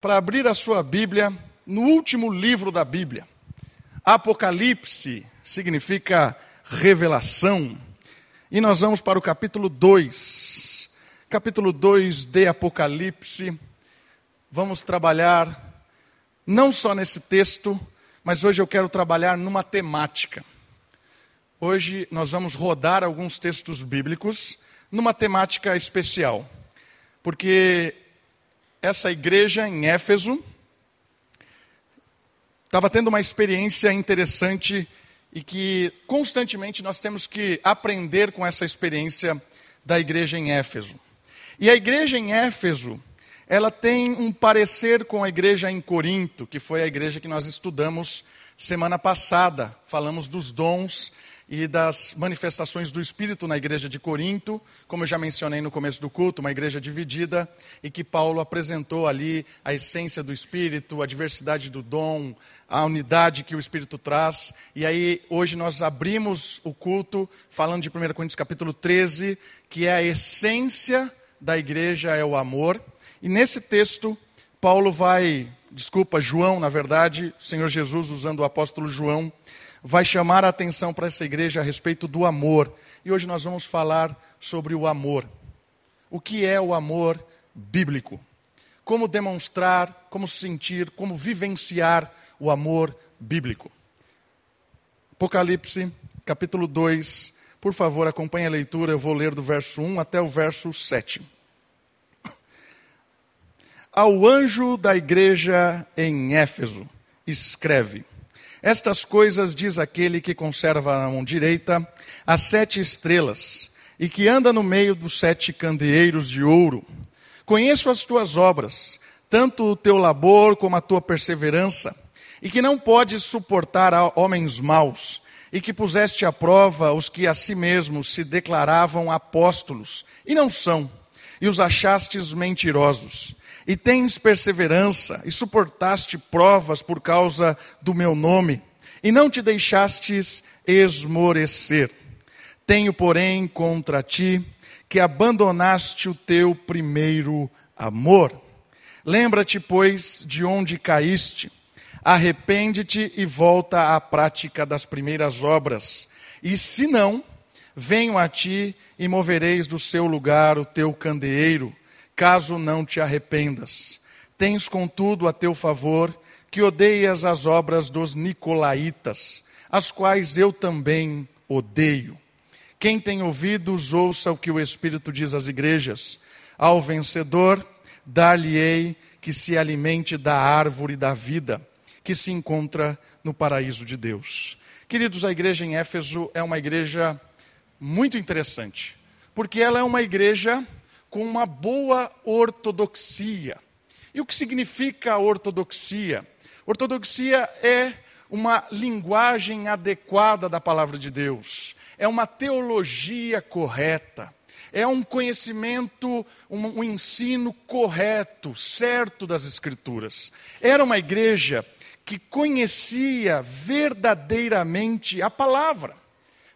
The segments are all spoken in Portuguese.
para abrir a sua Bíblia no último livro da Bíblia. Apocalipse significa revelação. E nós vamos para o capítulo 2. Capítulo 2 de Apocalipse. Vamos trabalhar não só nesse texto, mas hoje eu quero trabalhar numa temática. Hoje nós vamos rodar alguns textos bíblicos numa temática especial. Porque essa igreja em Éfeso estava tendo uma experiência interessante e que constantemente nós temos que aprender com essa experiência da igreja em Éfeso. E a igreja em Éfeso, ela tem um parecer com a igreja em Corinto, que foi a igreja que nós estudamos semana passada. Falamos dos dons e das manifestações do Espírito na igreja de Corinto, como eu já mencionei no começo do culto, uma igreja dividida, e que Paulo apresentou ali a essência do Espírito, a diversidade do dom, a unidade que o Espírito traz. E aí, hoje nós abrimos o culto falando de 1 Coríntios capítulo 13, que é a essência da igreja, é o amor. E nesse texto, Paulo vai, desculpa, João, na verdade, o Senhor Jesus usando o apóstolo João, vai chamar a atenção para essa igreja a respeito do amor. E hoje nós vamos falar sobre o amor. O que é o amor bíblico? Como demonstrar, como sentir, como vivenciar o amor bíblico. Apocalipse, capítulo 2. Por favor, acompanhe a leitura, eu vou ler do verso 1 até o verso 7. Ao anjo da igreja em Éfeso, escreve: estas coisas diz aquele que conserva na mão direita as sete estrelas e que anda no meio dos sete candeeiros de ouro. Conheço as tuas obras, tanto o teu labor como a tua perseverança, e que não podes suportar homens maus, e que puseste à prova os que a si mesmos se declaravam apóstolos, e não são, e os achastes mentirosos e tens perseverança, e suportaste provas por causa do meu nome, e não te deixastes esmorecer. Tenho, porém, contra ti que abandonaste o teu primeiro amor. Lembra-te, pois, de onde caíste, arrepende-te e volta à prática das primeiras obras. E se não, venho a ti e movereis do seu lugar o teu candeeiro caso não te arrependas. Tens, contudo, a teu favor que odeias as obras dos nicolaítas, as quais eu também odeio. Quem tem ouvidos, ouça o que o Espírito diz às igrejas. Ao vencedor, dar-lhe-ei que se alimente da árvore da vida, que se encontra no paraíso de Deus. Queridos, a igreja em Éfeso é uma igreja muito interessante, porque ela é uma igreja com uma boa ortodoxia. E o que significa ortodoxia? Ortodoxia é uma linguagem adequada da palavra de Deus, é uma teologia correta, é um conhecimento, um, um ensino correto, certo das Escrituras. Era uma igreja que conhecia verdadeiramente a palavra,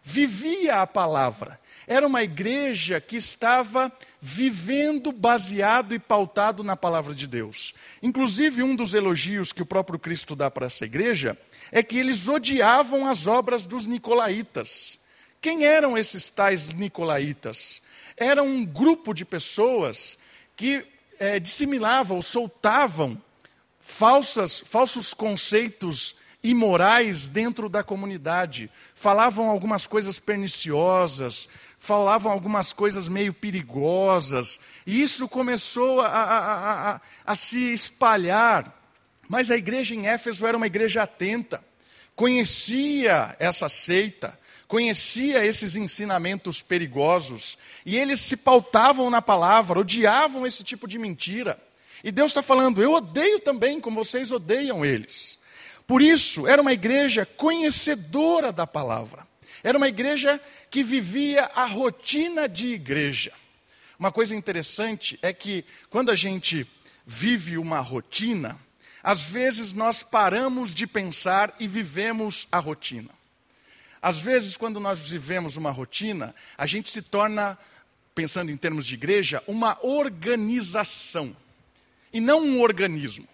vivia a palavra era uma igreja que estava vivendo baseado e pautado na palavra de Deus. Inclusive, um dos elogios que o próprio Cristo dá para essa igreja é que eles odiavam as obras dos nicolaítas. Quem eram esses tais nicolaítas? Era um grupo de pessoas que é, disseminavam, soltavam falsas, falsos conceitos imorais dentro da comunidade. Falavam algumas coisas perniciosas, falavam algumas coisas meio perigosas, e isso começou a, a, a, a, se espalhar. Mas a igreja em Éfeso era uma igreja atenta, conhecia essa seita, conhecia esses ensinamentos perigosos, e eles se pautavam na palavra, odiavam esse tipo de mentira. E Deus está falando: eu odeio também, como vocês odeiam eles. Por isso, era uma igreja conhecedora da palavra. Era uma igreja que vivia a rotina de igreja. Uma coisa interessante é que quando a gente vive uma rotina, às vezes nós paramos de pensar e vivemos a rotina. Às vezes, quando nós vivemos uma rotina, a gente se torna, pensando em termos de igreja, uma organização e não um organismo.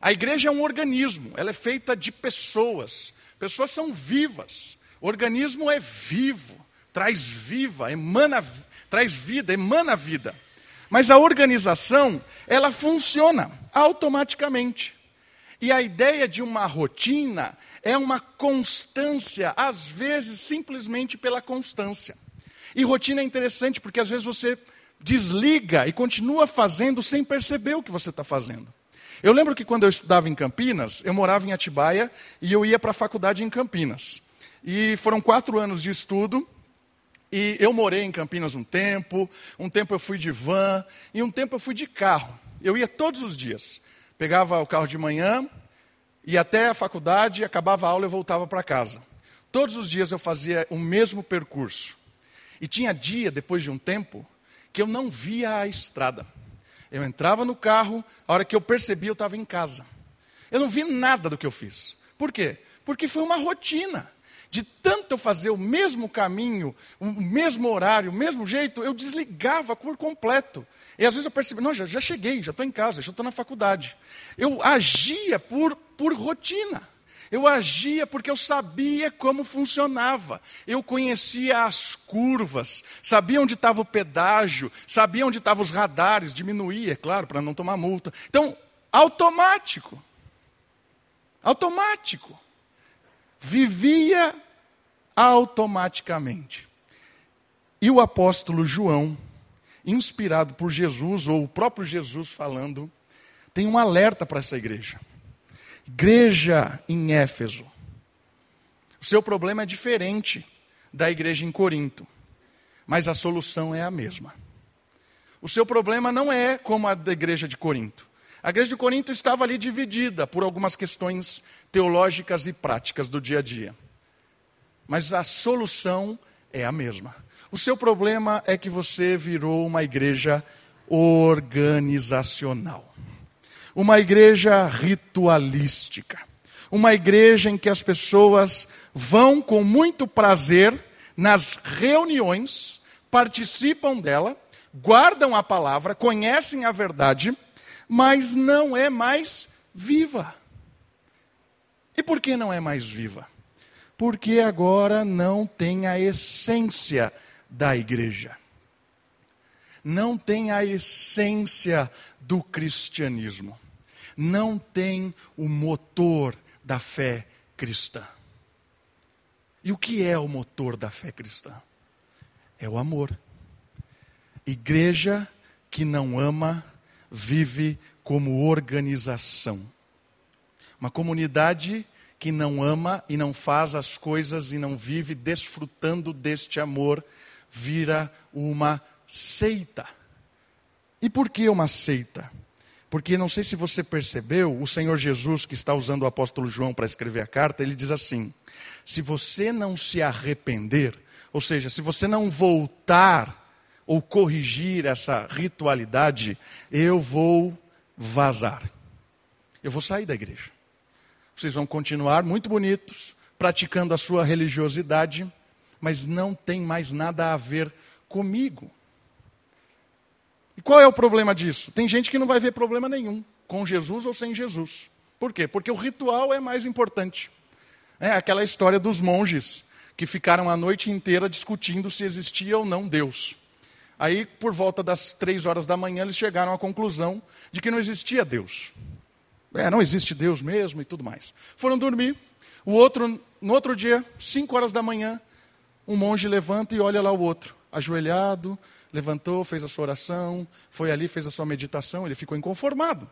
A igreja é um organismo, ela é feita de pessoas. Pessoas são vivas. O organismo é vivo, traz viva, emana, traz vida, emana vida. Mas a organização, ela funciona automaticamente. E a ideia de uma rotina é uma constância, às vezes simplesmente pela constância. E rotina é interessante porque às vezes você desliga e continua fazendo sem perceber o que você está fazendo. Eu lembro que quando eu estudava em Campinas, eu morava em Atibaia e eu ia para a faculdade em Campinas. E foram quatro anos de estudo. E eu morei em Campinas um tempo, um tempo eu fui de van e um tempo eu fui de carro. Eu ia todos os dias. Pegava o carro de manhã, ia até a faculdade, acabava a aula e voltava para casa. Todos os dias eu fazia o mesmo percurso. E tinha dia, depois de um tempo, que eu não via a estrada. Eu entrava no carro, a hora que eu percebi, eu estava em casa. Eu não vi nada do que eu fiz. Por quê? Porque foi uma rotina. De tanto eu fazer o mesmo caminho, o mesmo horário, o mesmo jeito, eu desligava por completo. E às vezes eu percebi, não, já, já cheguei, já estou em casa, já estou na faculdade. Eu agia por, por rotina. Eu agia porque eu sabia como funcionava. Eu conhecia as curvas, sabia onde estava o pedágio, sabia onde estavam os radares, diminuía, é claro, para não tomar multa. Então, automático. Automático. Vivia automaticamente. E o apóstolo João, inspirado por Jesus, ou o próprio Jesus falando, tem um alerta para essa igreja. Igreja em Éfeso. O seu problema é diferente da igreja em Corinto, mas a solução é a mesma. O seu problema não é como a da igreja de Corinto. A igreja de Corinto estava ali dividida por algumas questões teológicas e práticas do dia a dia. Mas a solução é a mesma. O seu problema é que você virou uma igreja organizacional uma igreja ritualística, uma igreja em que as pessoas vão com muito prazer nas reuniões, participam dela, guardam a palavra, conhecem a verdade, mas não é mais viva. E por que não é mais viva? Porque agora não tem a essência da igreja. Não tem a essência do cristianismo não tem o motor da fé cristã. E o que é o motor da fé cristã? É o amor. Igreja que não ama vive como organização. Uma comunidade que não ama e não faz as coisas e não vive desfrutando deste amor vira uma seita. E por que uma seita? Porque não sei se você percebeu, o Senhor Jesus, que está usando o apóstolo João para escrever a carta, ele diz assim: se você não se arrepender, ou seja, se você não voltar ou corrigir essa ritualidade, eu vou vazar. Eu vou sair da igreja. Vocês vão continuar muito bonitos, praticando a sua religiosidade, mas não tem mais nada a ver comigo. E qual é o problema disso? Tem gente que não vai ver problema nenhum, com Jesus ou sem Jesus. Por quê? Porque o ritual é mais importante. É aquela história dos monges que ficaram a noite inteira discutindo se existia ou não Deus. Aí, por volta das três horas da manhã, eles chegaram à conclusão de que não existia Deus. É, não existe Deus mesmo e tudo mais. Foram dormir. O outro, no outro dia, cinco horas da manhã, um monge levanta e olha lá o outro, ajoelhado, levantou, fez a sua oração, foi ali, fez a sua meditação, ele ficou inconformado.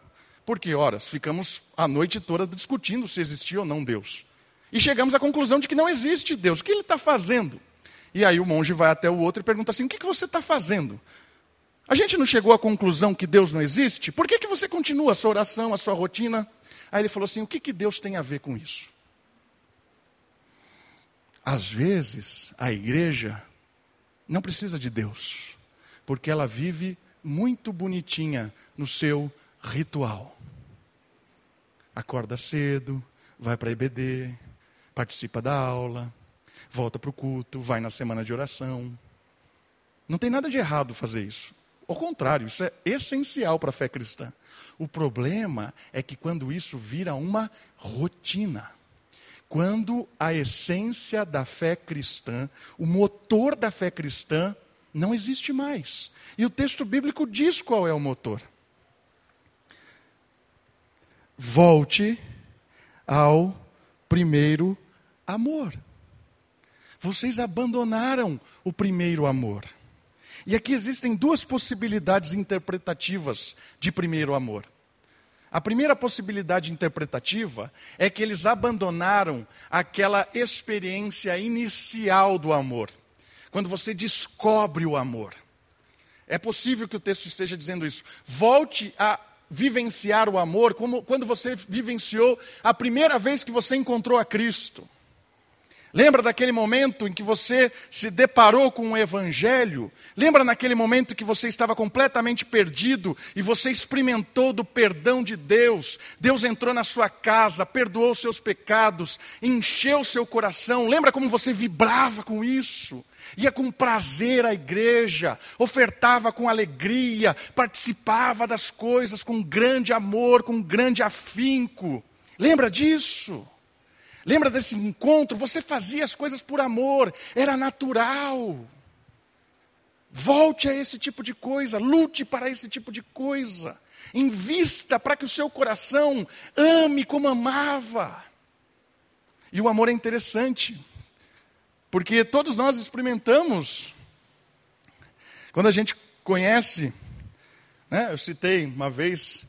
Porque, horas, ficamos a noite toda discutindo se existia ou não Deus. E chegamos à conclusão de que não existe Deus. O que ele está fazendo? E aí o monge vai até o outro e pergunta assim: o que, que você está fazendo? A gente não chegou à conclusão que Deus não existe? Por que, que você continua a sua oração, a sua rotina? Aí ele falou assim: o que, que Deus tem a ver com isso? Às vezes, a igreja não precisa de Deus porque ela vive muito bonitinha no seu ritual. Acorda cedo, vai para a EBD, participa da aula, volta para o culto, vai na semana de oração. Não tem nada de errado fazer isso. Ao contrário, isso é essencial para a fé cristã. O problema é que quando isso vira uma rotina, quando a essência da fé cristã, o motor da fé cristã, não existe mais. E o texto bíblico diz qual é o motor. Volte ao primeiro amor. Vocês abandonaram o primeiro amor. E aqui existem duas possibilidades interpretativas de primeiro amor. A primeira possibilidade interpretativa é que eles abandonaram aquela experiência inicial do amor, quando você descobre o amor. É possível que o texto esteja dizendo isso. Volte a vivenciar o amor como quando você vivenciou a primeira vez que você encontrou a Cristo. Lembra daquele momento em que você se deparou com o Evangelho? Lembra naquele momento que você estava completamente perdido e você experimentou do perdão de Deus? Deus entrou na sua casa, perdoou seus pecados, encheu seu coração. Lembra como você vibrava com isso? Ia com prazer à igreja, ofertava com alegria, participava das coisas com grande amor, com grande afinco. Lembra disso? Lembra desse encontro? Você fazia as coisas por amor, era natural. Volte a esse tipo de coisa, lute para esse tipo de coisa. Invista para que o seu coração ame como amava. E o amor é interessante, porque todos nós experimentamos. Quando a gente conhece, né, eu citei uma vez,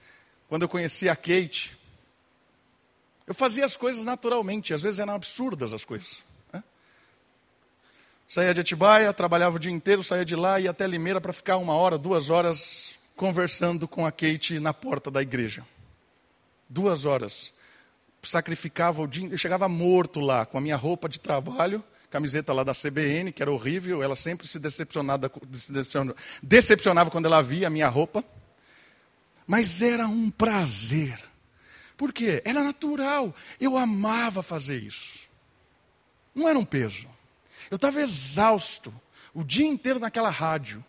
quando eu conheci a Kate, eu fazia as coisas naturalmente, às vezes eram absurdas as coisas. Né? Saía de Atibaia, trabalhava o dia inteiro, saía de lá e até Limeira para ficar uma hora, duas horas conversando com a Kate na porta da igreja. Duas horas. Sacrificava o dia, eu chegava morto lá, com a minha roupa de trabalho, camiseta lá da CBN, que era horrível, ela sempre se decepcionava, decepcionava quando ela via a minha roupa. Mas era um prazer por quê? Era natural. Eu amava fazer isso. Não era um peso. Eu estava exausto o dia inteiro naquela rádio,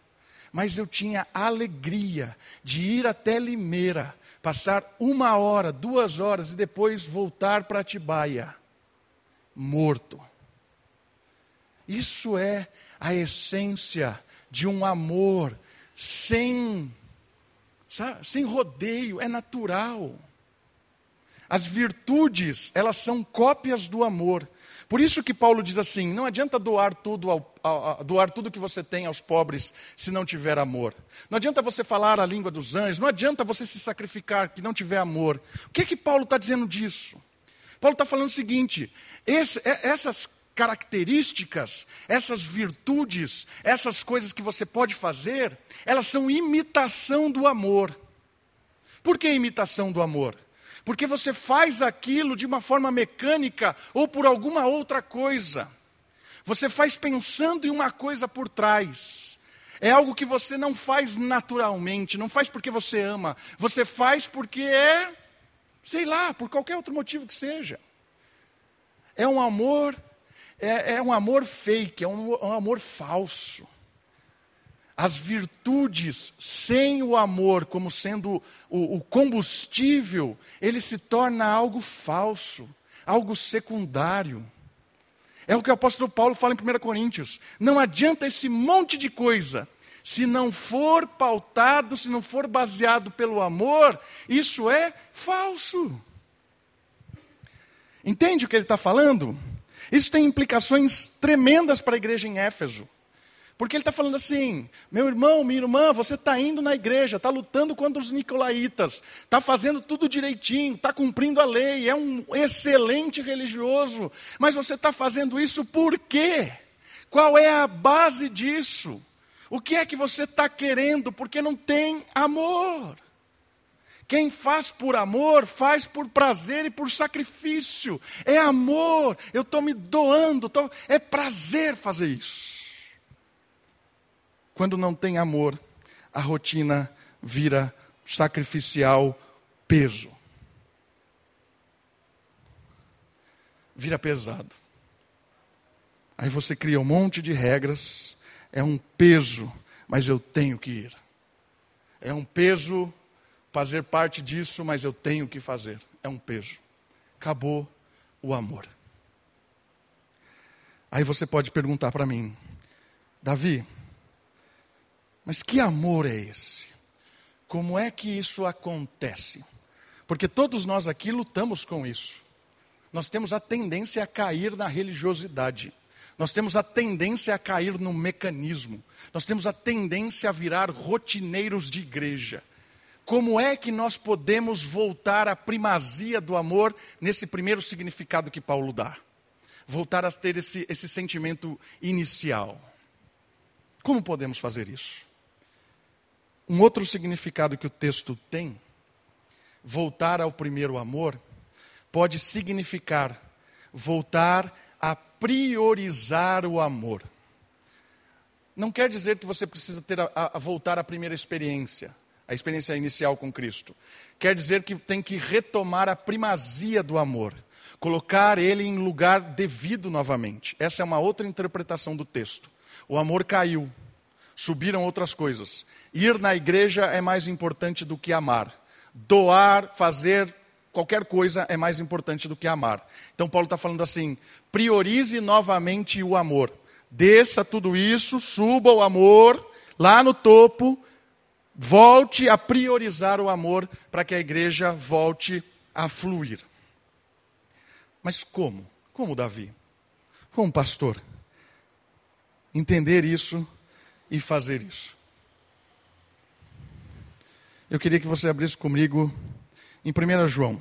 mas eu tinha alegria de ir até Limeira, passar uma hora, duas horas e depois voltar para Atibaia, morto. Isso é a essência de um amor sem, sabe, sem rodeio, é natural. As virtudes, elas são cópias do amor. Por isso que Paulo diz assim: não adianta doar tudo, ao, ao, doar tudo que você tem aos pobres se não tiver amor. Não adianta você falar a língua dos anjos, não adianta você se sacrificar que não tiver amor. O que é que Paulo está dizendo disso? Paulo está falando o seguinte: esse, é, essas características, essas virtudes, essas coisas que você pode fazer, elas são imitação do amor. Por que imitação do amor? Porque você faz aquilo de uma forma mecânica ou por alguma outra coisa. Você faz pensando em uma coisa por trás. É algo que você não faz naturalmente, não faz porque você ama, você faz porque é, sei lá, por qualquer outro motivo que seja. É um amor, é, é um amor fake, é um, um amor falso as virtudes sem o amor como sendo o, o, combustível, ele se torna algo falso, algo secundário. É o que o apóstolo Paulo fala em 1 Coríntios. Não adianta esse monte de coisa. Se não for pautado, se não for baseado pelo amor, isso é falso. Entende o que ele está falando? Isso tem implicações tremendas para a igreja em Éfeso. Porque ele está falando assim: meu irmão, minha irmã, você está indo na igreja, está lutando contra os nicolaítas, está fazendo tudo direitinho, está cumprindo a lei, é um excelente religioso, mas você está fazendo isso por quê? Qual é a base disso? O que é que você está querendo? Porque não tem amor. Quem faz por amor, faz por prazer e por sacrifício. É amor, eu estou me doando, tô... é prazer fazer isso. Quando não tem amor, a rotina vira sacrificial peso. Vira pesado. Aí você cria um monte de regras, é um peso, mas eu tenho que ir. É um peso fazer parte disso, mas eu tenho que fazer. É um peso. Acabou o amor. Aí você pode perguntar para mim, Davi, mas que amor é esse? Como é que isso acontece? Porque todos nós aqui lutamos com isso. Nós temos a tendência a cair na religiosidade. Nós temos a tendência a cair no mecanismo. Nós temos a tendência a virar rotineiros de igreja. Como é que nós podemos voltar à primazia do amor nesse primeiro significado que Paulo dá? Voltar a ter esse, esse sentimento inicial. Como podemos fazer isso? Um outro significado que o texto tem, voltar ao primeiro amor, pode significar voltar a priorizar o amor. Não quer dizer que você precisa ter a, a voltar à primeira experiência, a experiência inicial com Cristo. Quer dizer que tem que retomar a primazia do amor, colocar ele em lugar devido novamente. Essa é uma outra interpretação do texto. O amor caiu, subiram outras coisas. Ir na igreja é mais importante do que amar. Doar, fazer qualquer coisa é mais importante do que amar. Então Paulo está falando assim: priorize novamente o amor. Desça tudo isso, suba o amor lá no topo, volte a priorizar o amor para que a igreja volte a fluir. Mas como? Como Davi? Como pastor? Entender isso e fazer isso. Eu queria que você abrisse comigo em 1 João.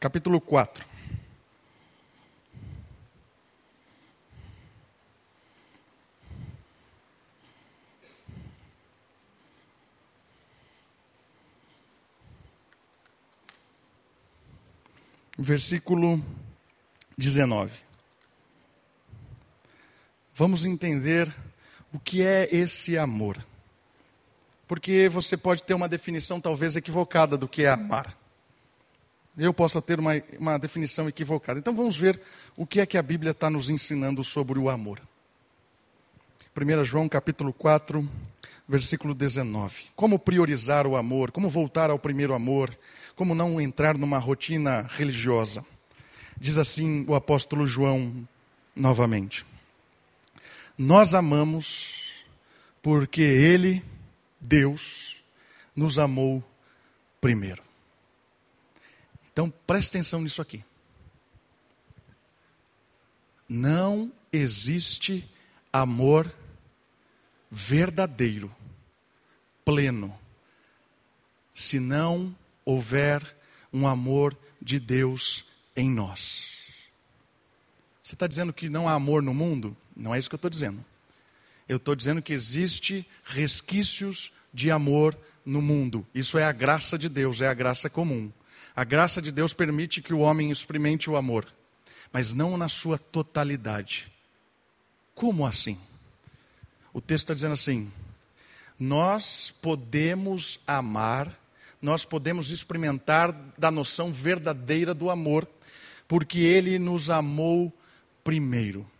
Capítulo 4. Versículo 19. Vamos entender o que é esse amor. Porque você pode ter uma definição talvez equivocada do que é amar. Eu posso ter uma, uma definição equivocada. Então vamos ver o que é que a Bíblia está nos ensinando sobre o amor. 1 João capítulo 4, versículo 19. Como priorizar o amor, como voltar ao primeiro amor, como não entrar numa rotina religiosa. Diz assim o apóstolo João novamente. Nós amamos porque Ele, Deus, nos amou primeiro. Então preste atenção nisso aqui. Não existe amor verdadeiro, pleno, se não houver um amor de Deus em nós. Você está dizendo que não há amor no mundo? Não é isso que eu estou dizendo. Eu estou dizendo que existe resquícios de amor no mundo. Isso é a graça de Deus, é a graça comum. A graça de Deus permite que o homem experimente o amor, mas não na sua totalidade. Como assim? O texto está dizendo assim: nós podemos amar, nós podemos experimentar da noção verdadeira do amor, porque Ele nos amou primeiro.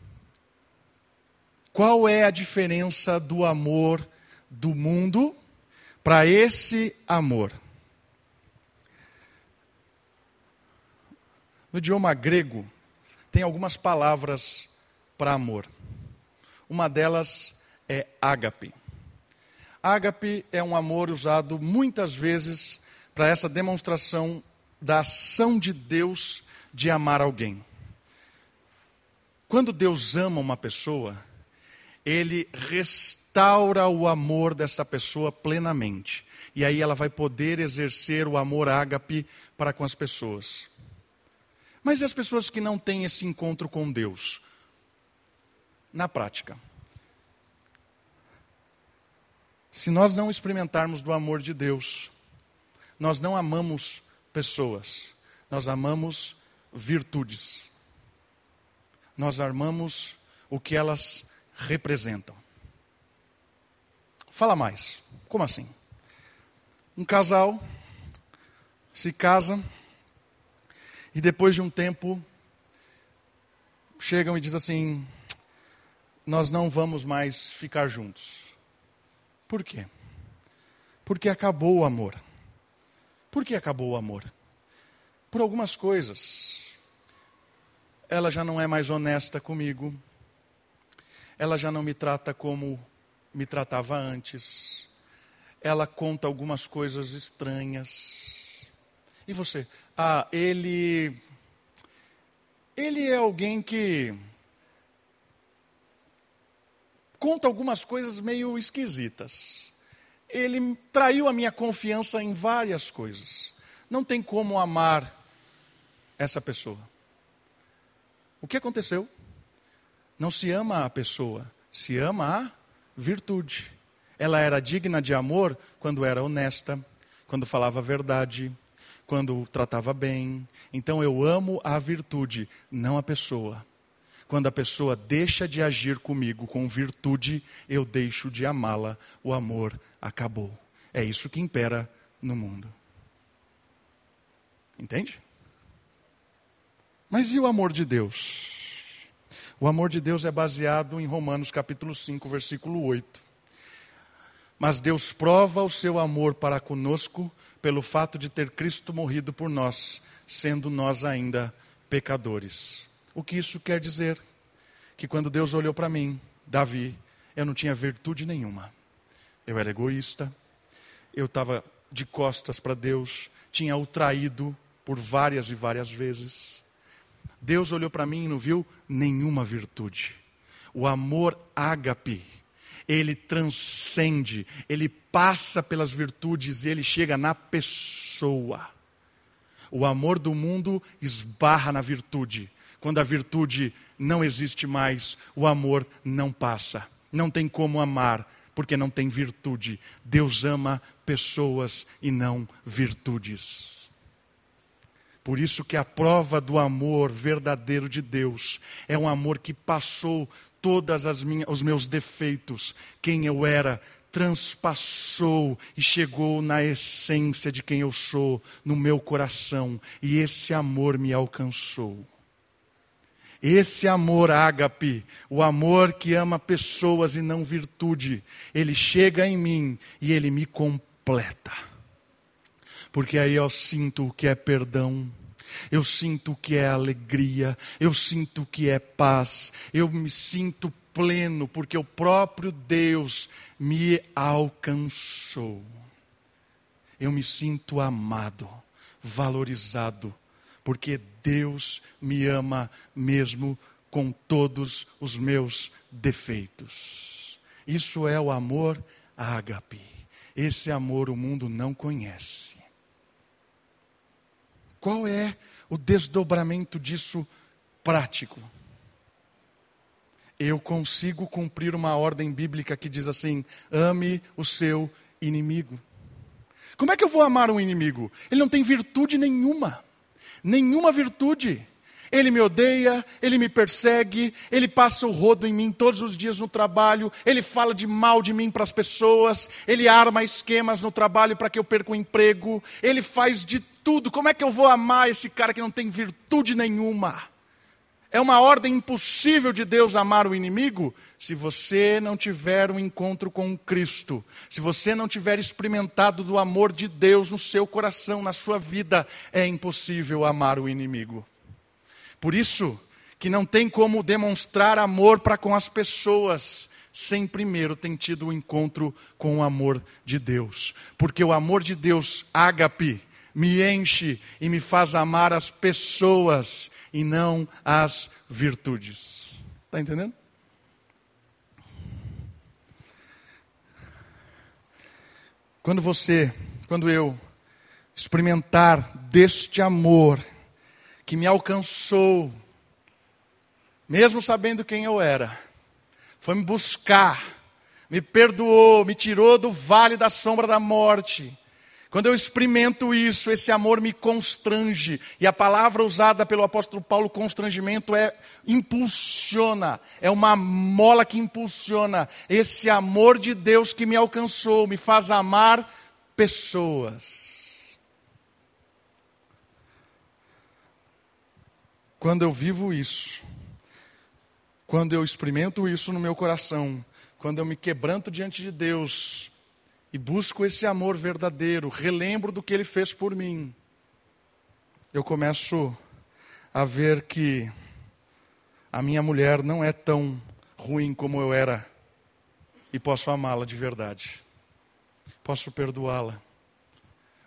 Qual é a diferença do amor do mundo para esse amor? No idioma grego, tem algumas palavras para amor. Uma delas é ágape. Ágape é um amor usado muitas vezes para essa demonstração da ação de Deus de amar alguém. Quando Deus ama uma pessoa, Ele restaura o amor dessa pessoa plenamente. E aí ela vai poder exercer o amor ágape para com as pessoas. Mas e as pessoas que não têm esse encontro com Deus? Na prática. Se nós não experimentarmos do amor de Deus, nós não amamos pessoas, nós amamos virtudes nós armamos o que elas representam. Fala mais. Como assim? Um casal se casa e depois de um tempo chegam e diz assim: nós não vamos mais ficar juntos. Por quê? Porque acabou o amor. Por que acabou o amor? Por algumas coisas. Ela já não é mais honesta comigo. Ela já não me trata como me tratava antes. Ela conta algumas coisas estranhas. E você? Ah, ele. Ele é alguém que conta algumas coisas meio esquisitas. Ele traiu a minha confiança em várias coisas. Não tem como amar essa pessoa. O que aconteceu? Não se ama a pessoa, se ama a virtude. Ela era digna de amor quando era honesta, quando falava a verdade, quando tratava bem. Então eu amo a virtude, não a pessoa. Quando a pessoa deixa de agir comigo com virtude, eu deixo de amá-la. O amor acabou. É isso que impera no mundo. Entende? Mas e o amor de Deus? O amor de Deus é baseado em Romanos capítulo 5, versículo 8. Mas Deus prova o seu amor para conosco pelo fato de ter Cristo morrido por nós, sendo nós ainda pecadores. O que isso quer dizer? Que quando Deus olhou para mim, Davi, eu não tinha virtude nenhuma. Eu era egoísta, eu estava de costas para Deus, tinha o traído por várias e várias vezes. Deus olhou para mim e não viu nenhuma virtude. O amor ágape, ele transcende, ele passa pelas virtudes e ele chega na pessoa. O amor do mundo esbarra na virtude. Quando a virtude não existe mais, o amor não passa. Não tem como amar, porque não tem virtude. Deus ama pessoas e não virtudes. Por isso que a prova do amor verdadeiro de Deus é um amor que passou todas as minhas, os meus defeitos, quem eu era, transpassou e chegou na essência de quem eu sou, no meu coração, e esse amor me alcançou. Esse amor ágape, o amor que ama pessoas e não virtude, ele chega em mim e ele me completa. Porque aí eu sinto o que é perdão, eu sinto o que é alegria, eu sinto o que é paz, eu me sinto pleno, porque o próprio Deus me alcançou. Eu me sinto amado, valorizado, porque Deus me ama mesmo com todos os meus defeitos. Isso é o amor ágape. Esse amor o mundo não conhece. Qual é o desdobramento disso prático? Eu consigo cumprir uma ordem bíblica que diz assim: ame o seu inimigo. Como é que eu vou amar um inimigo? Ele não tem virtude nenhuma nenhuma virtude. Ele me odeia, ele me persegue, ele passa o rodo em mim todos os dias no trabalho, ele fala de mal de mim para as pessoas, ele arma esquemas no trabalho para que eu perca o emprego, ele faz de tudo. Como é que eu vou amar esse cara que não tem virtude nenhuma? É uma ordem impossível de Deus amar o inimigo se você não tiver um encontro com Cristo, se você não tiver experimentado do amor de Deus no seu coração, na sua vida, é impossível amar o inimigo. Por isso que não tem como demonstrar amor para com as pessoas sem primeiro ter tido o um encontro com o amor de Deus. Porque o amor de Deus, ágape, me enche e me faz amar as pessoas e não as virtudes. Está entendendo? Quando você, quando eu experimentar deste amor que me alcançou, mesmo sabendo quem eu era, foi me buscar, me perdoou, me tirou do vale da sombra da morte, quando eu experimento isso, esse amor me constrange. E a palavra usada pelo apóstolo Paulo, constrangimento, é impulsiona. É uma mola que impulsiona. Esse amor de Deus que me alcançou, me faz amar pessoas. Quando eu vivo isso, quando eu experimento isso no meu coração, quando eu me quebranto diante de Deus e busco esse amor verdadeiro, relembro do que Ele fez por mim, eu começo a ver que a minha mulher não é tão ruim como eu era e posso amá-la de verdade. Posso perdoá-la.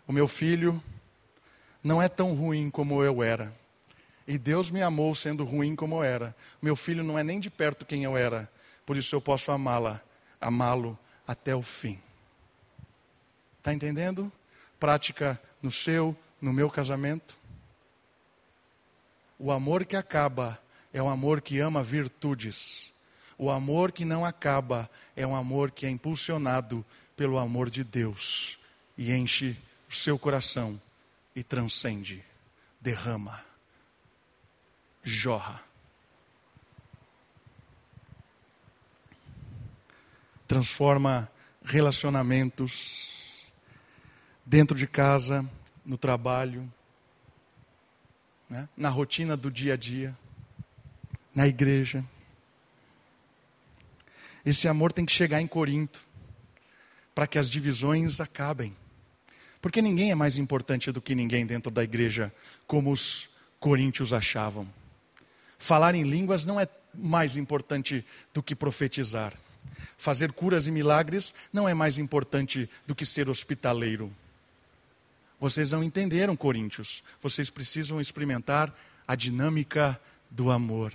O meu filho não é tão ruim como eu era. E Deus me amou sendo ruim como eu era. Meu filho não é nem de perto quem eu era. Por isso eu posso amá-la, amá-lo até o fim. Está entendendo? Prática no seu, no meu casamento. O amor que acaba é um amor que ama virtudes. O amor que não acaba é um amor que é impulsionado pelo amor de Deus e enche o seu coração e transcende, derrama, jorra. Transforma relacionamentos dentro de casa, no trabalho, né? na rotina do dia a dia, na igreja. Esse amor tem que chegar em Corinto, para que as divisões acabem. Porque ninguém é mais importante do que ninguém dentro da igreja, como os coríntios achavam. Falar em línguas não é mais importante do que profetizar. Fazer curas e milagres não é mais importante do que ser hospitaleiro. Vocês não entenderam, coríntios. Vocês precisam experimentar a dinâmica do amor.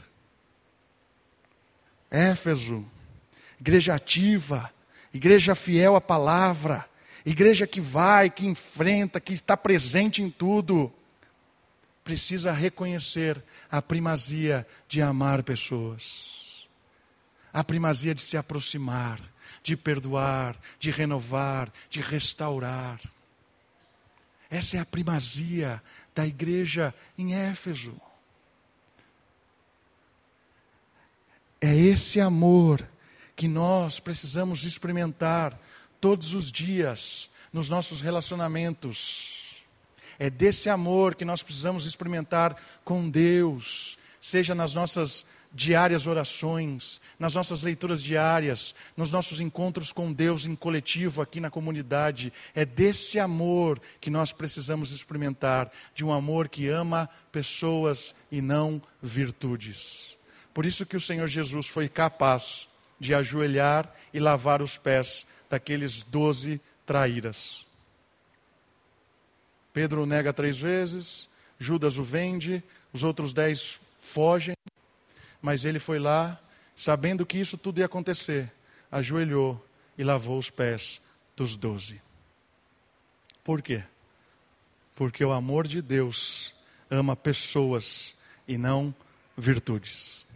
Éfeso, igreja ativa, igreja fiel à palavra, igreja que vai, que enfrenta, que está presente em tudo, precisa reconhecer a primazia de amar pessoas, a primazia de se aproximar, de perdoar, de renovar, de restaurar. Essa é a primazia da igreja em Éfeso. É esse amor que nós precisamos experimentar todos os dias nos nossos relacionamentos. É desse amor que nós precisamos experimentar com Deus, seja nas nossas diárias orações, nas nossas leituras diárias, nos nossos encontros com Deus em coletivo aqui na comunidade. É desse amor que nós precisamos experimentar, de um amor que ama pessoas e não virtudes. Por isso que o Senhor Jesus foi capaz de ajoelhar e lavar os pés daqueles doze traíras. Pedro nega três vezes, Judas o vende, os outros dez fogem. Mas ele foi lá, sabendo que isso tudo ia acontecer, ajoelhou e lavou os pés dos doze. Por quê? Porque o amor de Deus ama pessoas e não virtudes.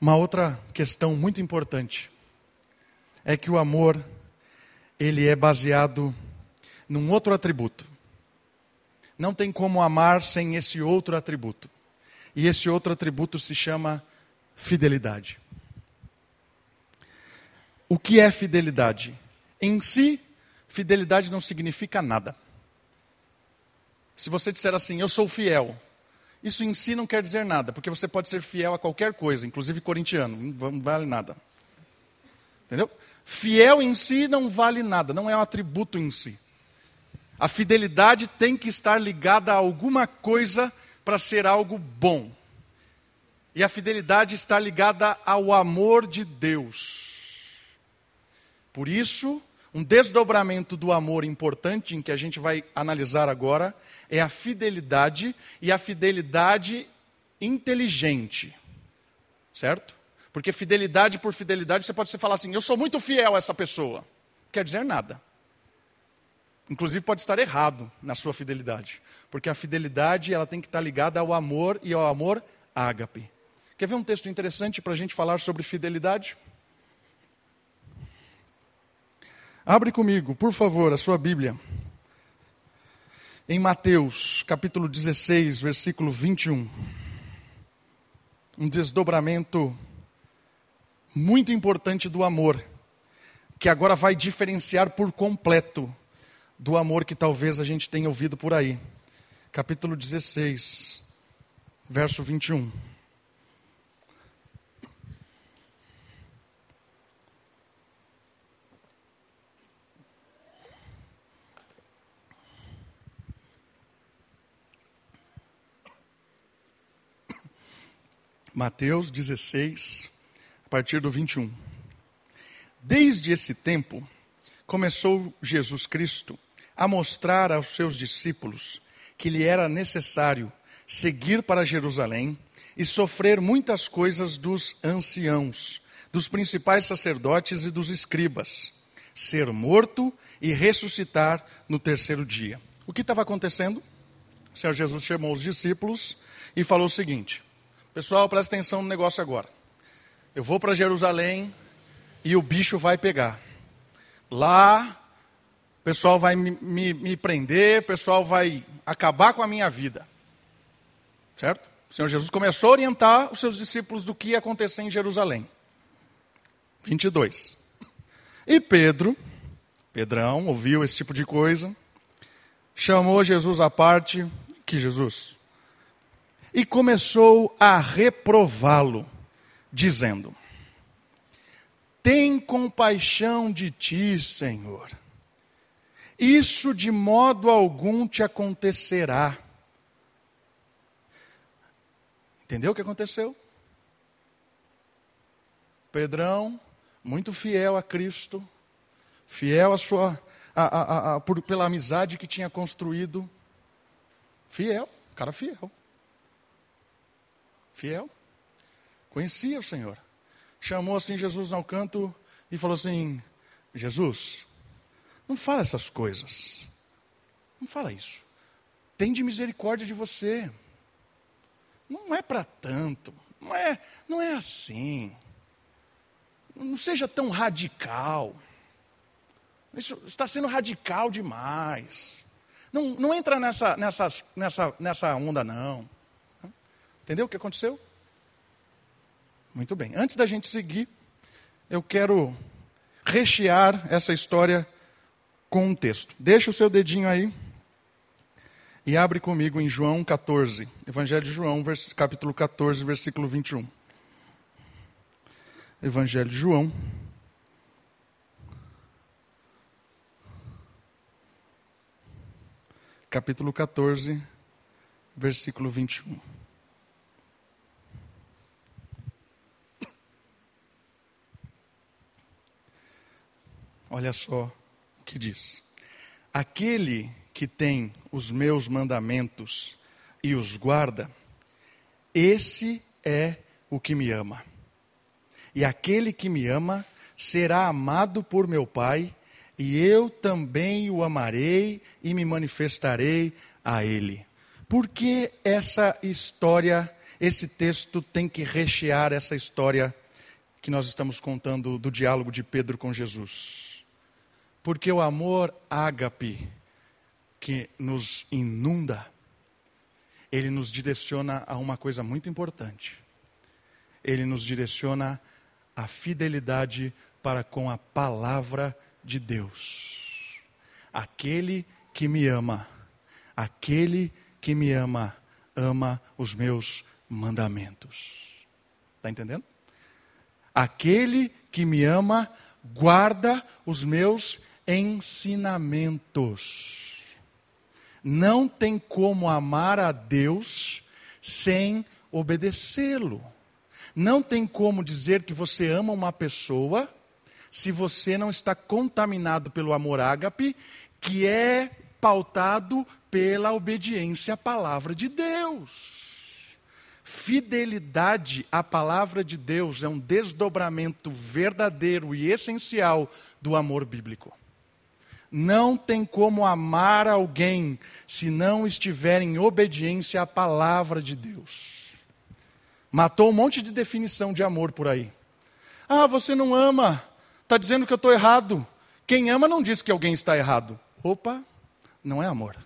Uma outra questão muito importante é que o amor ele é baseado num outro atributo. Não tem como amar sem esse outro atributo. E esse outro atributo se chama fidelidade. O que é fidelidade? Em si, fidelidade não significa nada. Se você disser assim, eu sou fiel, isso em si não quer dizer nada, porque você pode ser fiel a qualquer coisa, inclusive corintiano, não vale nada. Entendeu? Fiel em si não vale nada, não é um atributo em si. A fidelidade tem que estar ligada a alguma coisa para ser algo bom. E a fidelidade está ligada ao amor de Deus. Por isso, um desdobramento do amor importante em que a gente vai analisar agora é a fidelidade e a fidelidade inteligente. Certo? Porque fidelidade por fidelidade, você pode falar assim: eu sou muito fiel a essa pessoa. Não quer dizer nada. Inclusive pode estar errado na sua fidelidade, porque a fidelidade ela tem que estar ligada ao amor e ao amor ágape. Quer ver um texto interessante para a gente falar sobre fidelidade? Abre comigo, por favor, a sua Bíblia. Em Mateus, capítulo 16, versículo 21. Um desdobramento muito importante do amor, que agora vai diferenciar por completo do amor que talvez a gente tenha ouvido por aí. Capítulo 16, verso 21. Mateus 16, a partir do 21. Desde esse tempo, começou Jesus Cristo a mostrar aos seus discípulos que lhe era necessário seguir para Jerusalém e sofrer muitas coisas dos anciãos, dos principais sacerdotes e dos escribas, ser morto e ressuscitar no terceiro dia. O que estava acontecendo? O Senhor Jesus chamou os discípulos e falou o seguinte: Pessoal, presta atenção no negócio agora. Eu vou para Jerusalém e o bicho vai pegar. Lá, o pessoal vai me, me, me prender, o pessoal vai acabar com a minha vida. Certo? O Senhor Jesus começou a orientar os seus discípulos do que ia acontecer em Jerusalém. 22. E Pedro, Pedrão, ouviu esse tipo de coisa, chamou Jesus à parte. Que Jesus? e começou a reprová-lo, dizendo: Tem compaixão de ti, Senhor. Isso de modo algum te acontecerá. Entendeu o que aconteceu? Pedrão, muito fiel a Cristo, fiel a sua, a, a, a, por, pela amizade que tinha construído, fiel, cara fiel fiel. Conhecia o Senhor. Chamou assim Jesus ao canto e falou assim: Jesus, não fala essas coisas. Não fala isso. Tem de misericórdia de você. Não é para tanto. Não é, não é assim. Não seja tão radical. Isso está sendo radical demais. Não, não entra nessa, nessa, nessa, nessa onda, não. Entendeu o que aconteceu? Muito bem. Antes da gente seguir, eu quero rechear essa história com um texto. Deixa o seu dedinho aí e abre comigo em João 14, Evangelho de João, capítulo 14, versículo 21. Evangelho de João. Capítulo 14, versículo 21. Olha só o que diz: Aquele que tem os meus mandamentos e os guarda, esse é o que me ama. E aquele que me ama será amado por meu Pai, e eu também o amarei e me manifestarei a ele. Por que essa história, esse texto tem que rechear essa história que nós estamos contando do diálogo de Pedro com Jesus? Porque o amor ágape que nos inunda, ele nos direciona a uma coisa muito importante. Ele nos direciona à fidelidade para com a palavra de Deus. Aquele que me ama, aquele que me ama, ama os meus mandamentos. Está entendendo? Aquele que me ama, guarda os meus ensinamentos. Não tem como amar a Deus sem obedecê-lo. Não tem como dizer que você ama uma pessoa se você não está contaminado pelo amor ágape, que é pautado pela obediência à palavra de Deus. Fidelidade à palavra de Deus é um desdobramento verdadeiro e essencial do amor bíblico. Não tem como amar alguém se não estiver em obediência à palavra de Deus. Matou um monte de definição de amor por aí. Ah, você não ama, está dizendo que eu estou errado. Quem ama não diz que alguém está errado. Opa, não é amor.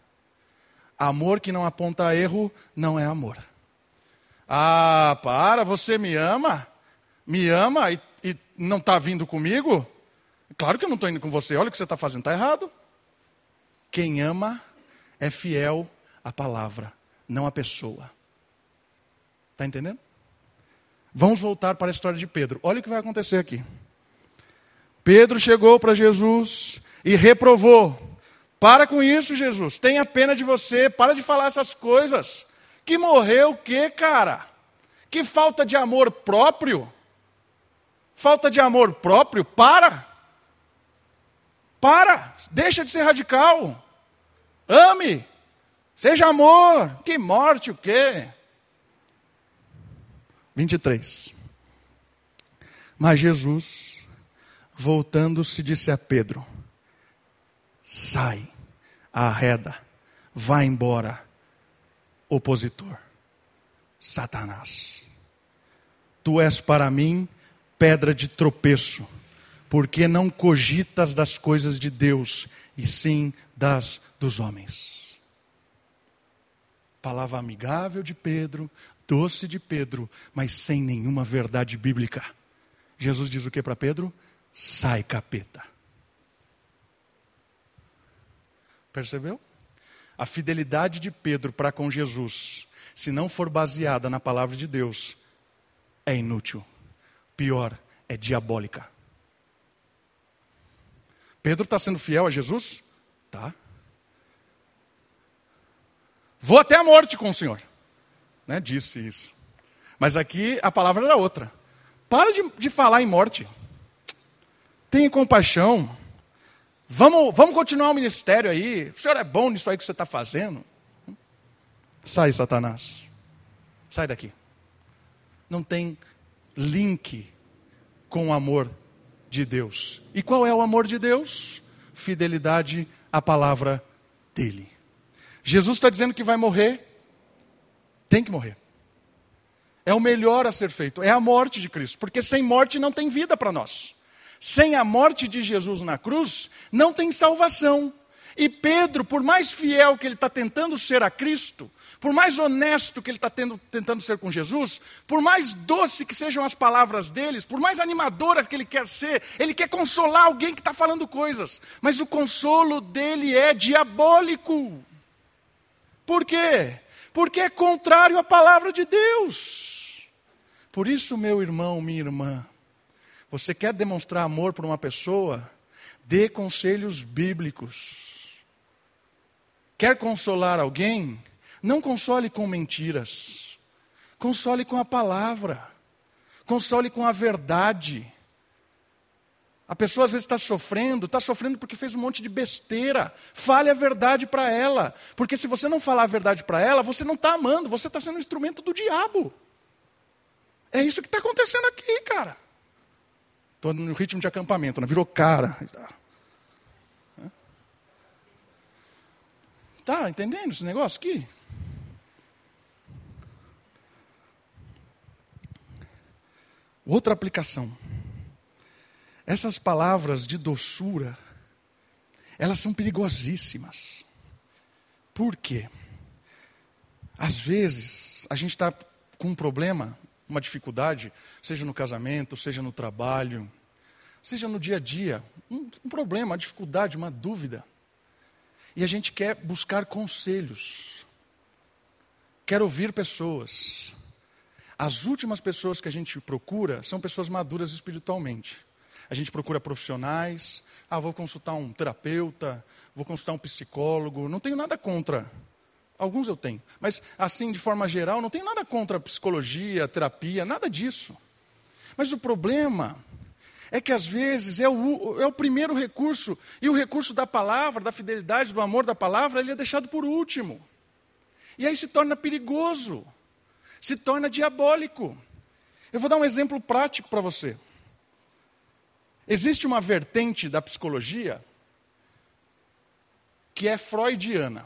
Amor que não aponta erro não é amor. Ah, para, você me ama? Me ama e, e não está vindo comigo? Claro que eu não estou indo com você, olha o que você está fazendo, está errado. Quem ama é fiel à palavra, não à pessoa. Está entendendo? Vamos voltar para a história de Pedro. Olha o que vai acontecer aqui. Pedro chegou para Jesus e reprovou. Para com isso, Jesus. Tenha pena de você. Para de falar essas coisas. Que morreu o quê, cara? Que falta de amor próprio. Falta de amor próprio? Para. Para. Deixa de ser radical. Ame. Seja amor. Que morte o quê? 23. Mas Jesus, voltando-se, disse a Pedro: Sai, arreda, vá embora, opositor, Satanás. Tu és para mim pedra de tropeço, porque não cogitas das coisas de Deus, e sim das dos homens. Palavra amigável de Pedro, doce de Pedro, mas sem nenhuma verdade bíblica. Jesus diz o que para Pedro? Sai, capeta. Percebeu? A fidelidade de Pedro para com Jesus, se não for baseada na palavra de Deus, é inútil. Pior, é diabólica. Pedro está sendo fiel a Jesus? Tá. Vou até a morte com o Senhor né, disse isso. Mas aqui a palavra era outra. Para de, de falar em morte. Tenha compaixão. Vamos, vamos continuar o ministério aí. O senhor é bom nisso aí que você está fazendo. Sai, Satanás. Sai daqui. Não tem link com o amor de Deus. E qual é o amor de Deus? Fidelidade à palavra dele. Jesus está dizendo que vai morrer tem que morrer. É o melhor a ser feito, é a morte de Cristo, porque sem morte não tem vida para nós. Sem a morte de Jesus na cruz, não tem salvação. E Pedro, por mais fiel que ele está tentando ser a Cristo, por mais honesto que ele está tentando ser com Jesus, por mais doce que sejam as palavras deles, por mais animadora que ele quer ser, ele quer consolar alguém que está falando coisas, mas o consolo dele é diabólico. Por quê? porque é contrário à palavra de Deus. Por isso, meu irmão, minha irmã, você quer demonstrar amor para uma pessoa? Dê conselhos bíblicos. Quer consolar alguém? Não console com mentiras. Console com a palavra. Console com a verdade. A pessoa às vezes está sofrendo, está sofrendo porque fez um monte de besteira. Fale a verdade para ela. Porque se você não falar a verdade para ela, você não está amando, você está sendo um instrumento do diabo. É isso que está acontecendo aqui, cara. Estou no ritmo de acampamento, né? virou cara. Tá entendendo esse negócio aqui? Outra aplicação. Essas palavras de doçura, elas são perigosíssimas. Por quê? Às vezes, a gente está com um problema, uma dificuldade, seja no casamento, seja no trabalho, seja no dia a dia, um, um problema, uma dificuldade, uma dúvida. E a gente quer buscar conselhos, quer ouvir pessoas. As últimas pessoas que a gente procura são pessoas maduras espiritualmente. A gente procura profissionais. Ah, vou consultar um terapeuta, vou consultar um psicólogo. Não tenho nada contra. Alguns eu tenho. Mas, assim, de forma geral, não tenho nada contra psicologia, terapia, nada disso. Mas o problema é que às vezes é o, é o primeiro recurso, e o recurso da palavra, da fidelidade, do amor da palavra, ele é deixado por último. E aí se torna perigoso, se torna diabólico. Eu vou dar um exemplo prático para você. Existe uma vertente da psicologia que é freudiana.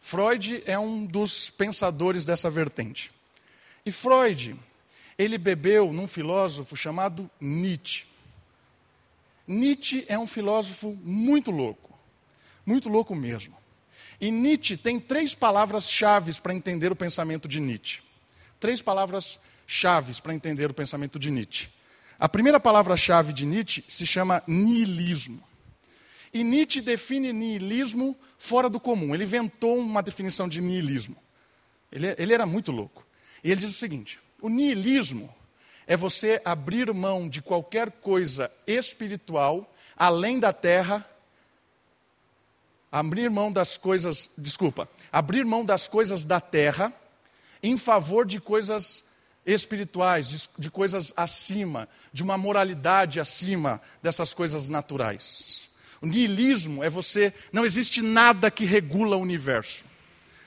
Freud é um dos pensadores dessa vertente. E Freud, ele bebeu num filósofo chamado Nietzsche. Nietzsche é um filósofo muito louco, muito louco mesmo. E Nietzsche tem três palavras-chave para entender o pensamento de Nietzsche. Três palavras-chave para entender o pensamento de Nietzsche. A primeira palavra-chave de Nietzsche se chama niilismo. E Nietzsche define niilismo fora do comum. Ele inventou uma definição de niilismo. Ele, ele era muito louco. E ele diz o seguinte: o niilismo é você abrir mão de qualquer coisa espiritual além da terra, abrir mão das coisas, desculpa, abrir mão das coisas da terra em favor de coisas espirituais, de, de coisas acima, de uma moralidade acima dessas coisas naturais. O niilismo é você, não existe nada que regula o universo.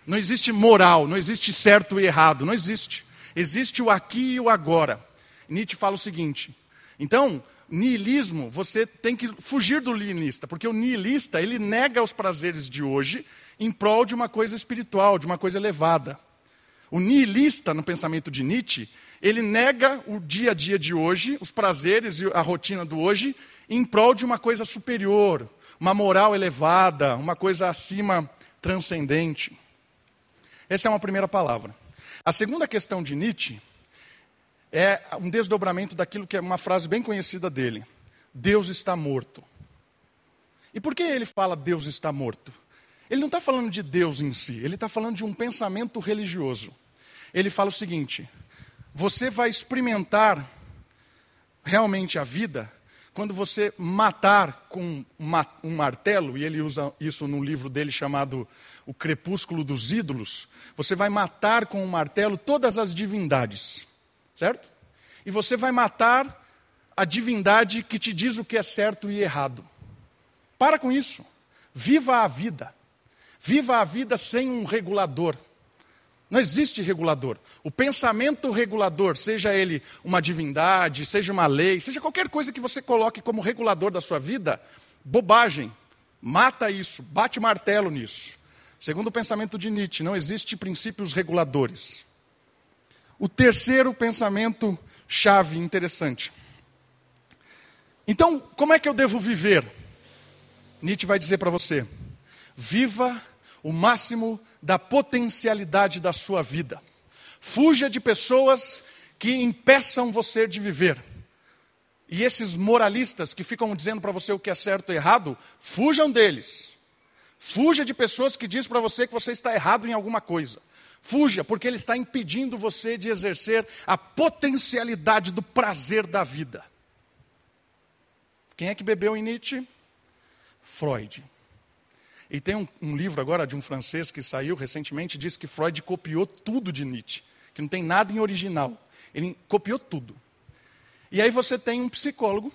Não existe moral, não existe certo e errado, não existe. Existe o aqui e o agora. Nietzsche fala o seguinte: então, niilismo, você tem que fugir do niilista, porque o niilista, ele nega os prazeres de hoje em prol de uma coisa espiritual, de uma coisa elevada. O nihilista, no pensamento de Nietzsche, ele nega o dia a dia de hoje, os prazeres e a rotina do hoje, em prol de uma coisa superior, uma moral elevada, uma coisa acima transcendente. Essa é uma primeira palavra. A segunda questão de Nietzsche é um desdobramento daquilo que é uma frase bem conhecida dele: Deus está morto. E por que ele fala Deus está morto? Ele não está falando de Deus em si, ele está falando de um pensamento religioso. Ele fala o seguinte: você vai experimentar realmente a vida quando você matar com um martelo, e ele usa isso no livro dele chamado O Crepúsculo dos Ídolos, você vai matar com um martelo todas as divindades, certo? E você vai matar a divindade que te diz o que é certo e errado. Para com isso. Viva a vida. Viva a vida sem um regulador. Não existe regulador. O pensamento regulador, seja ele uma divindade, seja uma lei, seja qualquer coisa que você coloque como regulador da sua vida, bobagem. Mata isso, bate martelo nisso. Segundo o pensamento de Nietzsche, não existe princípios reguladores. O terceiro pensamento chave interessante. Então, como é que eu devo viver? Nietzsche vai dizer para você: viva o máximo da potencialidade da sua vida. Fuja de pessoas que impeçam você de viver. E esses moralistas que ficam dizendo para você o que é certo e errado, fujam deles. Fuja de pessoas que dizem para você que você está errado em alguma coisa. Fuja, porque ele está impedindo você de exercer a potencialidade do prazer da vida. Quem é que bebeu em Nietzsche? Freud. E tem um, um, livro agora de um francês que saiu recentemente, diz que Freud copiou tudo de Nietzsche, que não tem nada em original. Ele copiou tudo. E aí você tem um psicólogo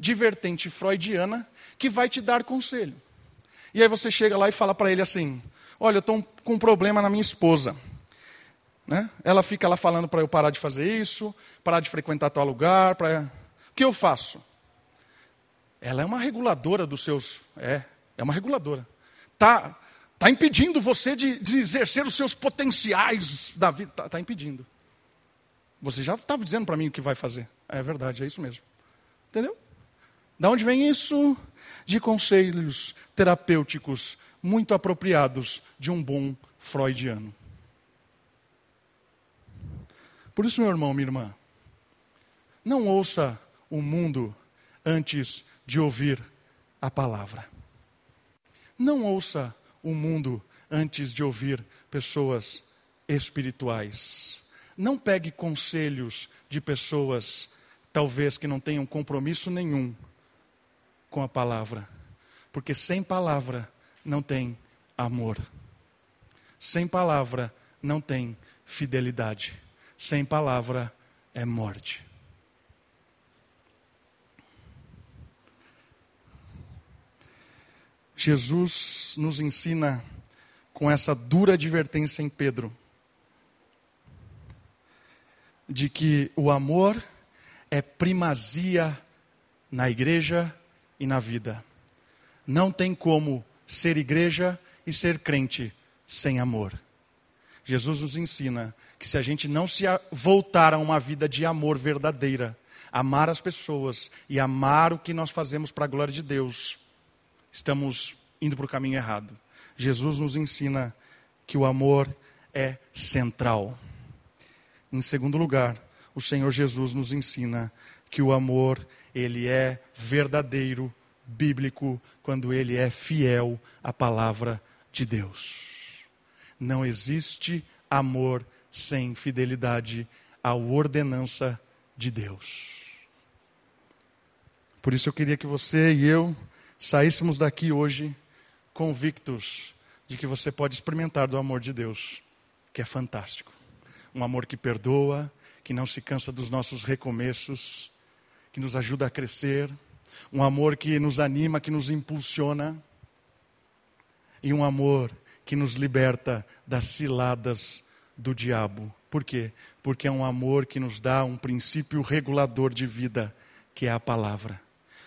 de vertente freudiana que vai te dar conselho. E aí você chega lá e fala para ele assim: Olha, eu estou com um problema na minha esposa. Né? Ela fica lá falando para eu parar de fazer isso, parar de frequentar tal lugar. Pra... O que eu faço? Ela é uma reguladora dos seus. É, é uma reguladora está tá impedindo você de, de, exercer os seus potenciais da vida. Está tá impedindo. Você já estava dizendo para mim o que vai fazer. É verdade, é isso mesmo. Entendeu? Da onde vem isso? De conselhos terapêuticos muito apropriados de um bom freudiano. Por isso, meu irmão, minha irmã, não ouça o mundo antes de ouvir a palavra. Não ouça o mundo antes de ouvir pessoas espirituais. Não pegue conselhos de pessoas, talvez que não tenham compromisso nenhum com a palavra. Porque sem palavra não tem amor. Sem palavra não tem fidelidade. Sem palavra é morte. Jesus nos ensina com essa dura advertência em Pedro de que o amor é primazia na igreja e na vida. Não tem como ser igreja e ser crente sem amor. Jesus nos ensina que se a gente não se voltar a uma vida de amor verdadeira, amar as pessoas e amar o que nós fazemos para a glória de Deus, estamos indo para o caminho errado. Jesus nos ensina que o amor é central. Em segundo lugar, o Senhor Jesus nos ensina que o amor, ele é verdadeiro, bíblico, quando ele é fiel à palavra de Deus. Não existe amor sem fidelidade à ordenança de Deus. Por isso eu queria que você e eu saíssemos daqui hoje convictos de que você pode experimentar do amor de Deus, que é fantástico. Um amor que perdoa, que não se cansa dos nossos recomeços, que nos ajuda a crescer, um amor que nos anima, que nos impulsiona, e um amor que nos liberta das ciladas do diabo. Por quê? Porque é um amor que nos dá um princípio regulador de vida, que é a palavra.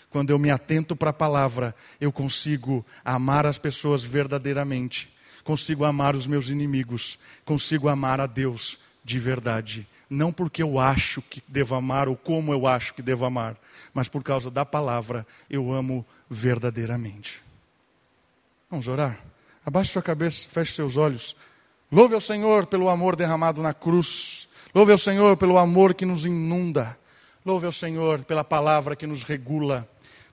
Quando eu me atento para a palavra, eu consigo amar as pessoas verdadeiramente, consigo amar os meus inimigos, consigo amar a Deus de verdade. Não porque eu acho que devo amar ou como eu acho que devo amar, mas por causa da palavra eu amo verdadeiramente. Vamos orar? Abaixe sua cabeça, feche seus olhos. Louve ao Senhor pelo amor derramado na cruz. Louve ao Senhor pelo amor que nos inunda. Louve ao Senhor pela palavra que nos regula.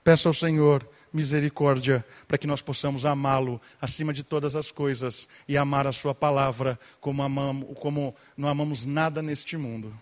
Peço ao Senhor misericórdia para que nós possamos amá-lo acima de todas as coisas e amar a Sua palavra como, amamos, como não amamos nada neste mundo.